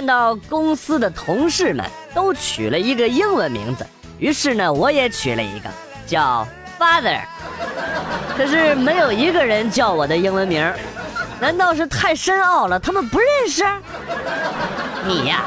看到公司的同事们都取了一个英文名字，于是呢，我也取了一个叫 Father。可是没有一个人叫我的英文名，难道是太深奥了，他们不认识？你呀，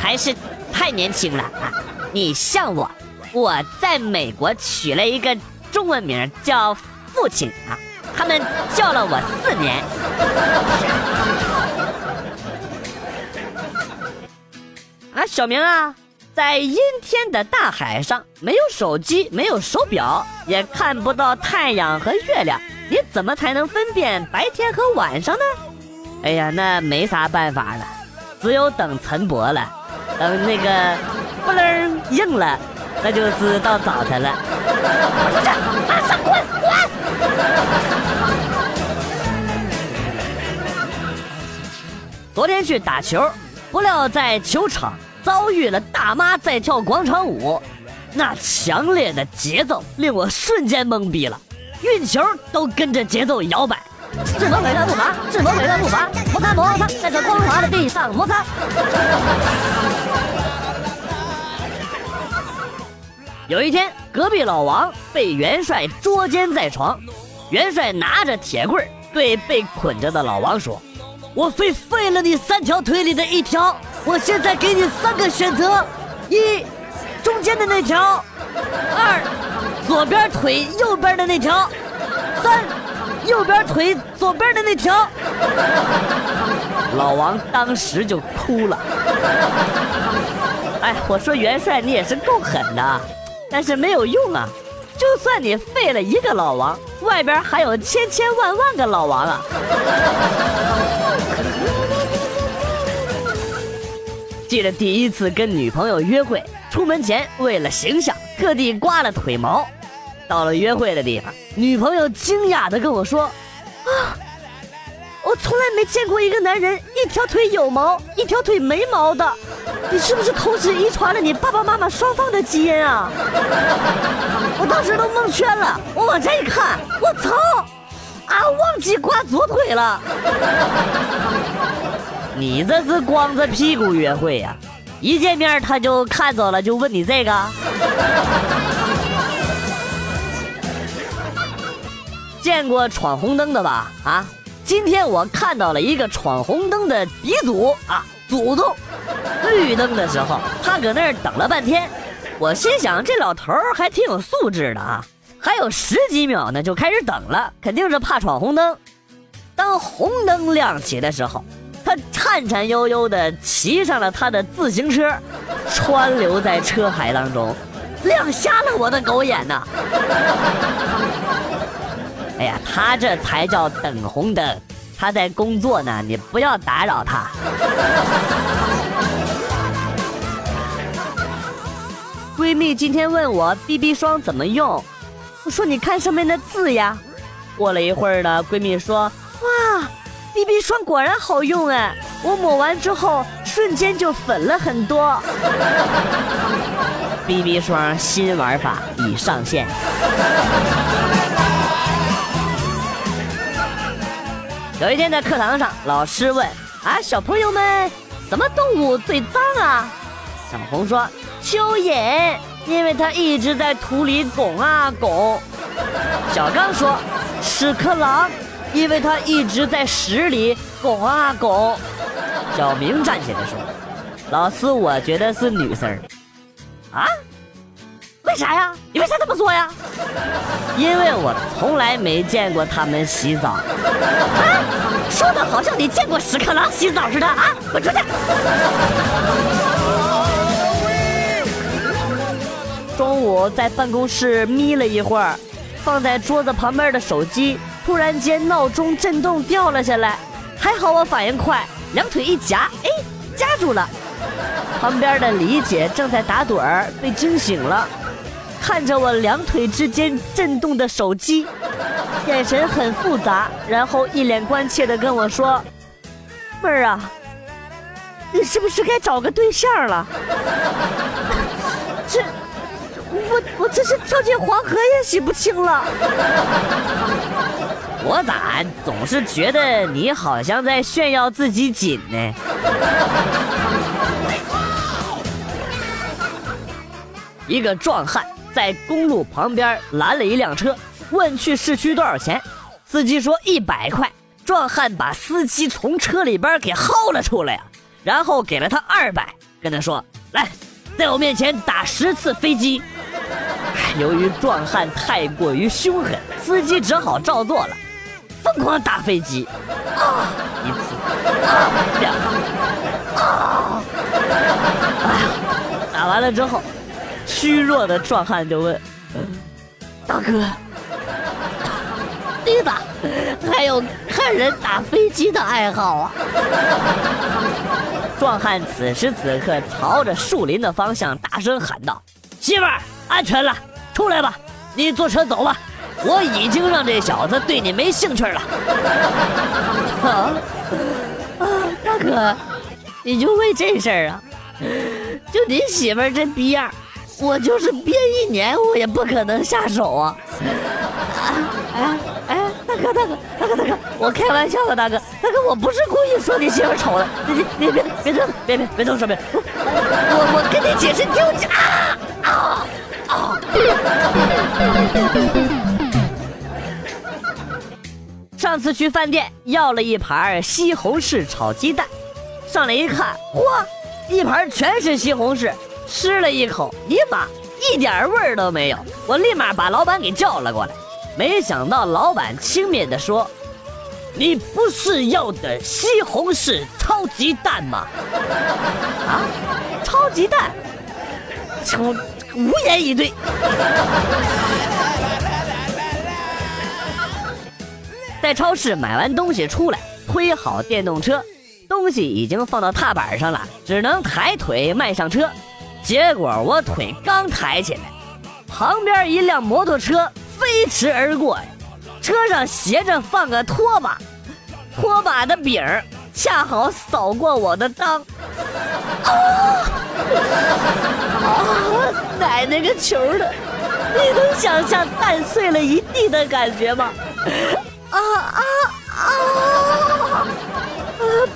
还是太年轻了啊！你像我，我在美国取了一个中文名叫父亲啊，他们叫了我四年。啊，小明啊，在阴天的大海上，没有手机，没有手表，也看不到太阳和月亮，你怎么才能分辨白天和晚上呢？哎呀，那没啥办法了，只有等晨勃了，等那个不楞硬了，那就是到早晨了。出去，马上滚滚！昨天去打球，不料在球场。遭遇了大妈在跳广场舞，那强烈的节奏令我瞬间懵逼了，运球都跟着节奏摇摆。是否美乐步伐？是否美乐步伐？摩擦摩擦，在这光滑的地上摩擦。有一天，隔壁老王被元帅捉奸在床，元帅拿着铁棍对被捆着的老王说：“我非废了你三条腿里的一条。”我现在给你三个选择：一，中间的那条；二，左边腿右边的那条；三，右边腿左边的那条。老王当时就哭了。哎，我说元帅你也是够狠的，但是没有用啊！就算你废了一个老王，外边还有千千万万个老王啊！记得第一次跟女朋友约会，出门前为了形象，特地刮了腿毛。到了约会的地方，女朋友惊讶地跟我说：“啊，我从来没见过一个男人一条腿有毛，一条腿没毛的。你是不是同时遗传了你爸爸妈妈双方的基因啊？”我当时都蒙圈了，我往前一看，我操，啊，忘记刮左腿了。你这是光着屁股约会呀？一见面他就看着了，就问你这个。见过闯红灯的吧？啊，今天我看到了一个闯红灯的鼻祖啊，祖宗！绿灯的时候，他搁那儿等了半天，我心想这老头儿还挺有素质的啊，还有十几秒呢就开始等了，肯定是怕闯红灯。当红灯亮起的时候。他颤颤悠悠地骑上了他的自行车，川流在车海当中，亮瞎了我的狗眼呐！哎呀，他这才叫等红灯，他在工作呢，你不要打扰他。闺蜜今天问我 BB 霜怎么用，我说你看上面的字呀。过了一会儿呢，闺蜜说。BB 霜果然好用哎！我抹完之后，瞬间就粉了很多。BB 霜新玩法已上线。有一天在课堂上，老师问：“啊，小朋友们，什么动物最脏啊？”小红说：“蚯蚓，因为它一直在土里拱啊拱。”小刚说：“屎壳郎。”因为他一直在屎里拱啊拱，小明站起来说：“老师，我觉得是女生。”啊？为啥呀？你为啥这么说呀？因为我从来没见过他们洗澡。啊？说的好像你见过屎壳郎洗澡似的啊！滚出去！中午在办公室眯了一会儿，放在桌子旁边的手机。突然间，闹钟震动掉了下来，还好我反应快，两腿一夹，哎，夹住了。旁边的李姐正在打盹儿，被惊醒了，看着我两腿之间震动的手机，眼神很复杂，然后一脸关切的跟我说：“妹儿啊，你是不是该找个对象了？”这，我我这是跳进黄河也洗不清了。我咋总是觉得你好像在炫耀自己紧呢？一个壮汉在公路旁边拦了一辆车问去市区多少钱司机说一百块壮汉把司机从车里边给薅了出来然后给了他二百跟他说来在我面前打十次飞机。由于壮汉太过于凶狠司机只好照做了。疯狂打飞机，啊一次，啊两次，啊！哎呀，打完了之后，虚弱的壮汉就问：“大哥。”你咋还有看人打飞机的爱好啊？壮汉此时此刻朝着树林的方向大声喊道：“媳妇儿，安全了，出来吧，你坐车走吧，我已经让这小子对你没兴趣了。”啊啊，大哥，你就为这事儿啊？就你媳妇儿这逼样，我就是憋一年，我也不可能下手啊！啊哎哎。大哥，大哥，大哥，大哥，我开玩笑的，大哥，大哥，我不是故意说你媳妇丑的，你你别别别这么别别别这么说，别，我我跟你解释，听我啊啊啊！上次去饭店要了一盘西红柿炒鸡蛋，上来一看，嚯，一盘全是西红柿，吃了一口，尼玛，一点味儿都没有，我立马把老板给叫了过来。没想到老板轻蔑地说：“你不是要的西红柿超级蛋吗？”啊，超级蛋，我无言以对。在超市买完东西出来，推好电动车，东西已经放到踏板上了，只能抬腿迈上车。结果我腿刚抬起来，旁边一辆摩托车。飞驰而过呀，车上斜着放个拖把，拖把的柄儿恰好扫过我的裆，啊！啊！奶奶个球的！你能想象蛋碎了一地的感觉吗？啊啊啊！啊！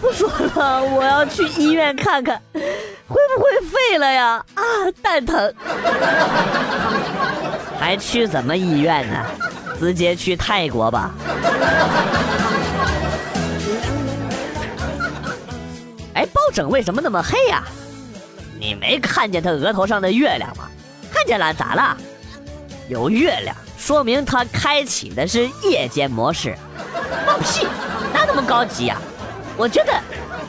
不说了，我要去医院看看，会不会废了呀？啊，蛋疼！还去什么医院呢？直接去泰国吧。哎，包拯为什么那么黑呀？你没看见他额头上的月亮吗？看见了，咋了？有月亮，说明他开启的是夜间模式。放屁，哪那么高级呀？我觉得，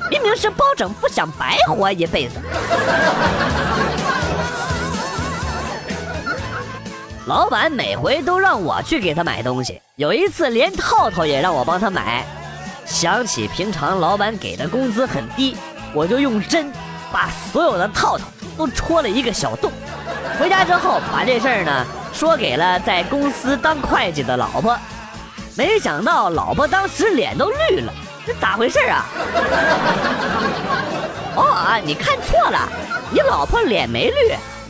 明明是包拯不想白活一辈子。老板每回都让我去给他买东西，有一次连套套也让我帮他买。想起平常老板给的工资很低，我就用针把所有的套套都戳了一个小洞。回家之后把这事儿呢说给了在公司当会计的老婆，没想到老婆当时脸都绿了，这咋回事啊？哦啊，你看错了，你老婆脸没绿。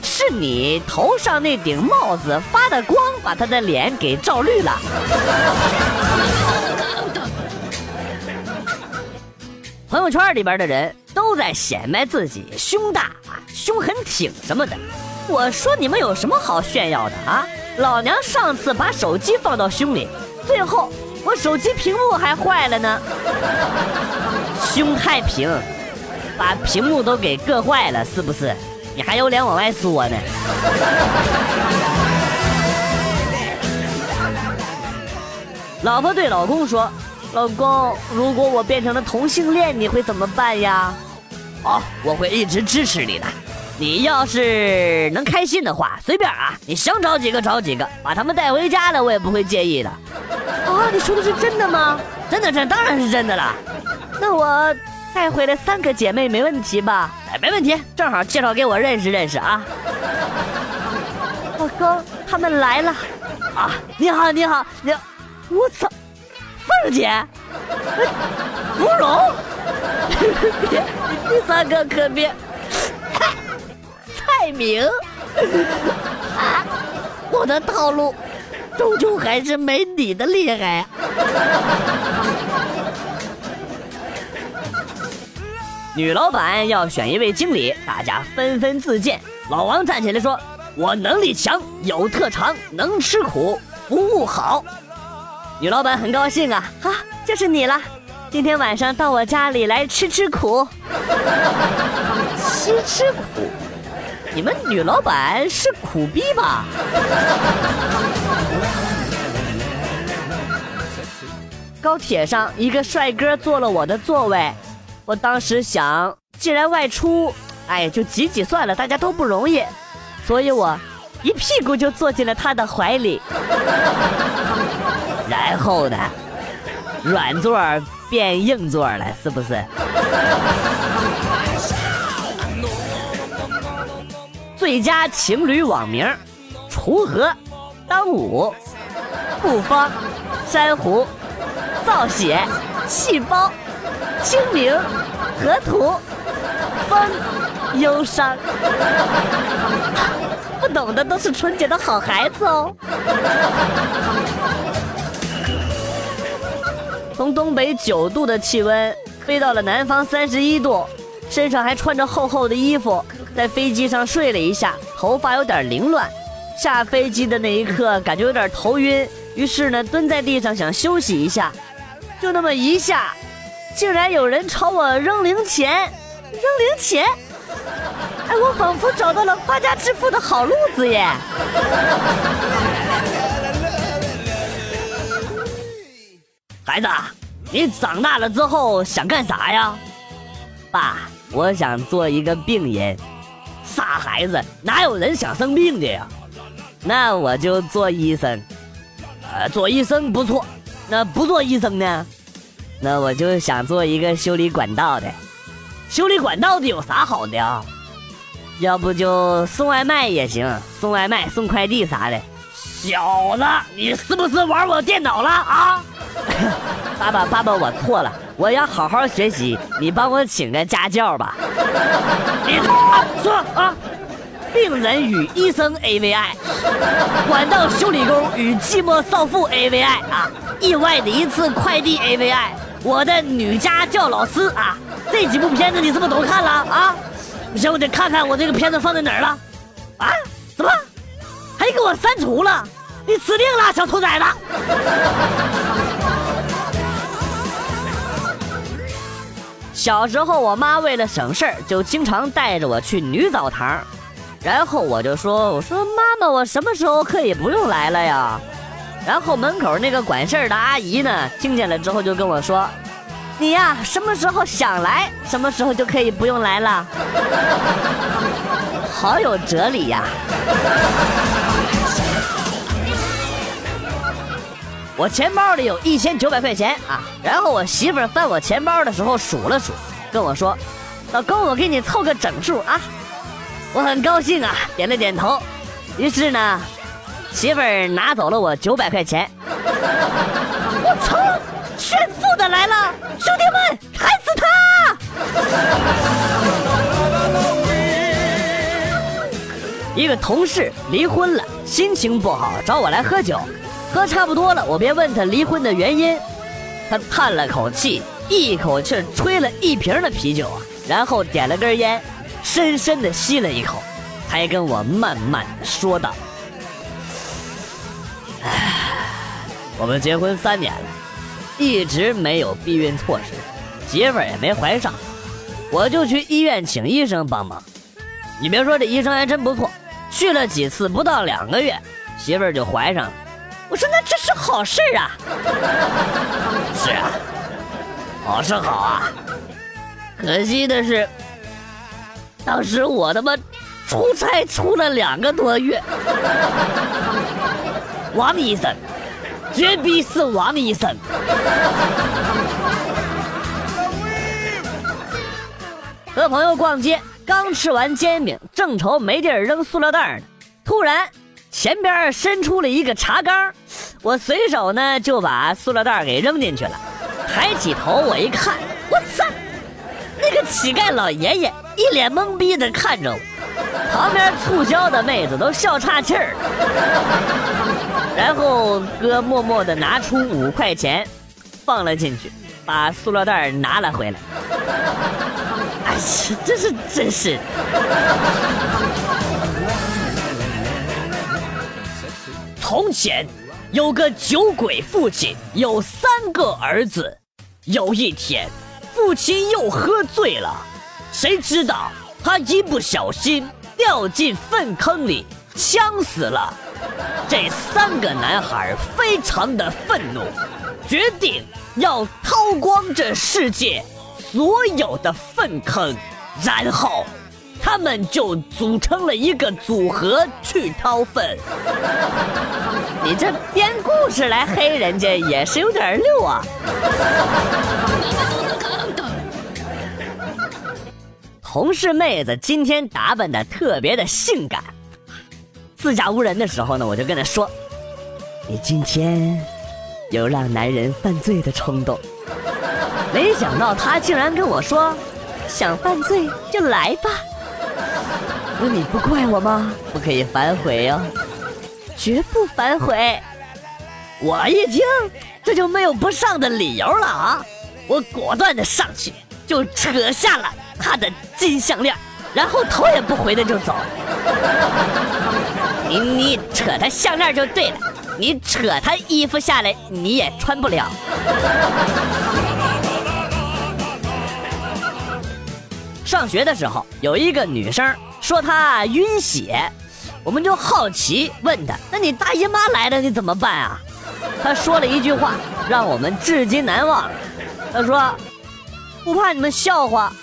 是你头上那顶帽子发的光，把她的脸给照绿了。朋友圈里边的人都在显摆自己胸大啊，胸很挺什么的。我说你们有什么好炫耀的啊？老娘上次把手机放到胸里，最后我手机屏幕还坏了呢。胸太平，把屏幕都给硌坏了，是不是？你还有脸往外说呢？老婆对老公说：“老公，如果我变成了同性恋，你会怎么办呀？”“哦，我会一直支持你的。你要是能开心的话，随便啊，你想找几个找几个，把他们带回家了，我也不会介意的。”“啊，你说的是真的吗？”“真的，真当然是真的了。”“那我……”带回来三个姐妹没问题吧？哎，没问题，正好介绍给我认识认识啊。老公，他们来了啊！你好，你好，你，我操，凤姐，芙蓉，别，第三个可别，蔡明，啊，我的套路终究还是没你的厉害。女老板要选一位经理，大家纷纷自荐。老王站起来说：“我能力强，有特长，能吃苦，服务好。女老板很高兴啊，啊，就是你了，今天晚上到我家里来吃吃苦。吃吃苦？你们女老板是苦逼吧？高铁上一个帅哥坐了我的座位，我当时想，既然外出，哎，就挤挤算了，大家都不容易，所以我一屁股就坐进了他的怀里。然后呢，软座变硬座了，是不是？最佳情侣网名：锄禾、当午、不方、珊瑚、造血、细胞、清明、河图、风、忧伤。不懂的都是纯洁的好孩子哦。从东北九度的气温飞到了南方三十一度，身上还穿着厚厚的衣服，在飞机上睡了一下，头发有点凌乱。下飞机的那一刻，感觉有点头晕，于是呢，蹲在地上想休息一下。就那么一下，竟然有人朝我扔零钱，扔零钱！哎，我仿佛找到了发家致富的好路子耶！孩子，你长大了之后想干啥呀？爸，我想做一个病人。傻孩子，哪有人想生病的呀？那我就做医生。呃，做医生不错。那不做医生呢？那我就想做一个修理管道的。修理管道的有啥好的啊？要不就送外卖也行，送外卖、送快递啥的。小子，你是不是玩我电脑了啊？爸爸，爸爸，我错了，我要好好学习，你帮我请个家教吧。你说啊，病人与医生 A V I，管道修理工与寂寞少妇 A V I 啊，意外的一次快递 A V I，我的女家教老师啊，这几部片子你是不是都看了啊？不行，我得看看我这个片子放在哪儿了。啊？怎么？还给我删除了？你死定了，小兔崽子！小时候，我妈为了省事儿，就经常带着我去女澡堂，然后我就说：“我说妈妈，我什么时候可以不用来了呀？”然后门口那个管事儿的阿姨呢，听见了之后就跟我说：“你呀，什么时候想来，什么时候就可以不用来了。”好有哲理呀！我钱包里有一千九百块钱啊，然后我媳妇儿翻我钱包的时候数了数，跟我说：“老公，我给你凑个整数啊。”我很高兴啊，点了点头。于是呢，媳妇儿拿走了我九百块钱。我操！炫富的来了，兄弟们，砍死他！一个同事离婚了，心情不好，找我来喝酒。喝差不多了，我便问他离婚的原因。他叹了口气，一口气吹了一瓶的啤酒啊，然后点了根烟，深深的吸了一口，还跟我慢慢说道：“唉，我们结婚三年了，一直没有避孕措施，媳妇儿也没怀上，我就去医院请医生帮忙。你别说，这医生还真不错，去了几次，不到两个月，媳妇儿就怀上了。”我说那这是好事啊！是啊，好是好啊。可惜的是，当时我他妈出差出了两个多月。王医生，绝逼是王医生。和朋友逛街，刚吃完煎饼，正愁没地儿扔塑料袋呢，突然。前边伸出了一个茶缸，我随手呢就把塑料袋给扔进去了。抬起头我一看，我操！那个乞丐老爷爷一脸懵逼的看着我，旁边促销的妹子都笑岔气儿了。然后哥默默的拿出五块钱，放了进去，把塑料袋拿了回来。哎呀，这是真是。从前有个酒鬼父亲，有三个儿子。有一天，父亲又喝醉了，谁知道他一不小心掉进粪坑里，呛死了。这三个男孩非常的愤怒，决定要掏光这世界所有的粪坑，然后。他们就组成了一个组合去掏粪。你这编故事来黑人家也是有点溜啊！同事妹子今天打扮的特别的性感，自家无人的时候呢，我就跟她说：“你今天有让男人犯罪的冲动。”没想到她竟然跟我说：“想犯罪就来吧。”那你不怪我吗？不可以反悔哦，绝不反悔。我一听，这就没有不上的理由了啊！我果断的上去，就扯下了他的金项链，然后头也不回的就走。你你扯他项链就对了，你扯他衣服下来，你也穿不了。上学的时候，有一个女生。说他晕血，我们就好奇问他：“那你大姨妈来了，你怎么办啊？”他说了一句话，让我们至今难忘。他说：“不怕你们笑话，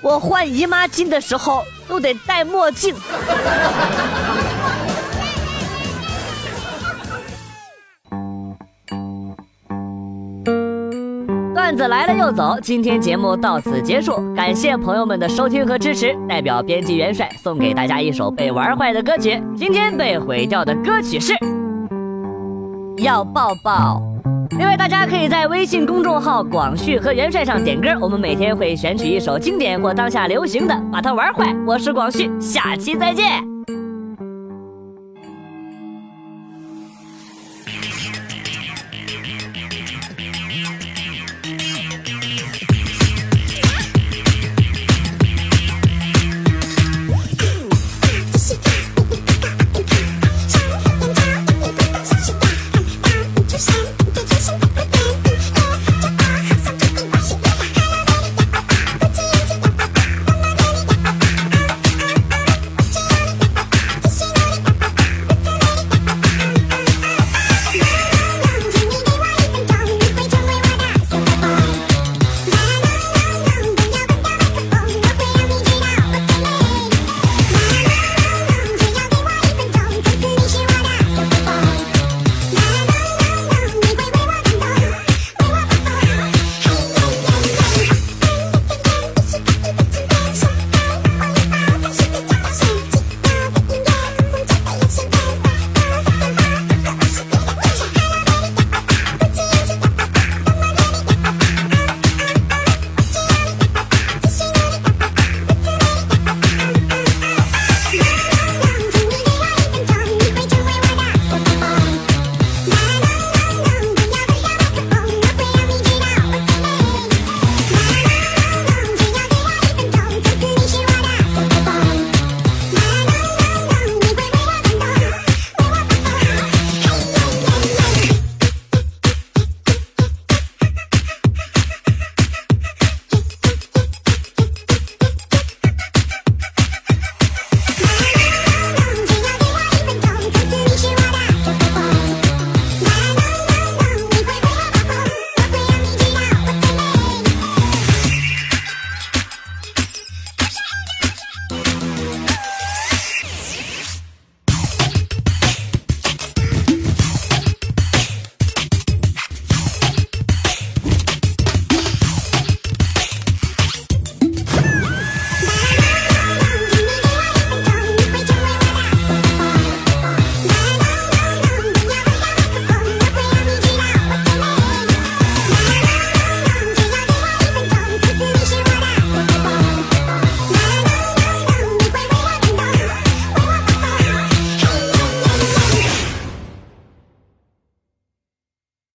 我换姨妈巾的时候都得戴墨镜。”子来了又走，今天节目到此结束，感谢朋友们的收听和支持。代表编辑元帅送给大家一首被玩坏的歌曲，今天被毁掉的歌曲是《要抱抱》。另外，大家可以在微信公众号“广旭和元帅”上点歌，我们每天会选取一首经典或当下流行的，把它玩坏。我是广旭，下期再见。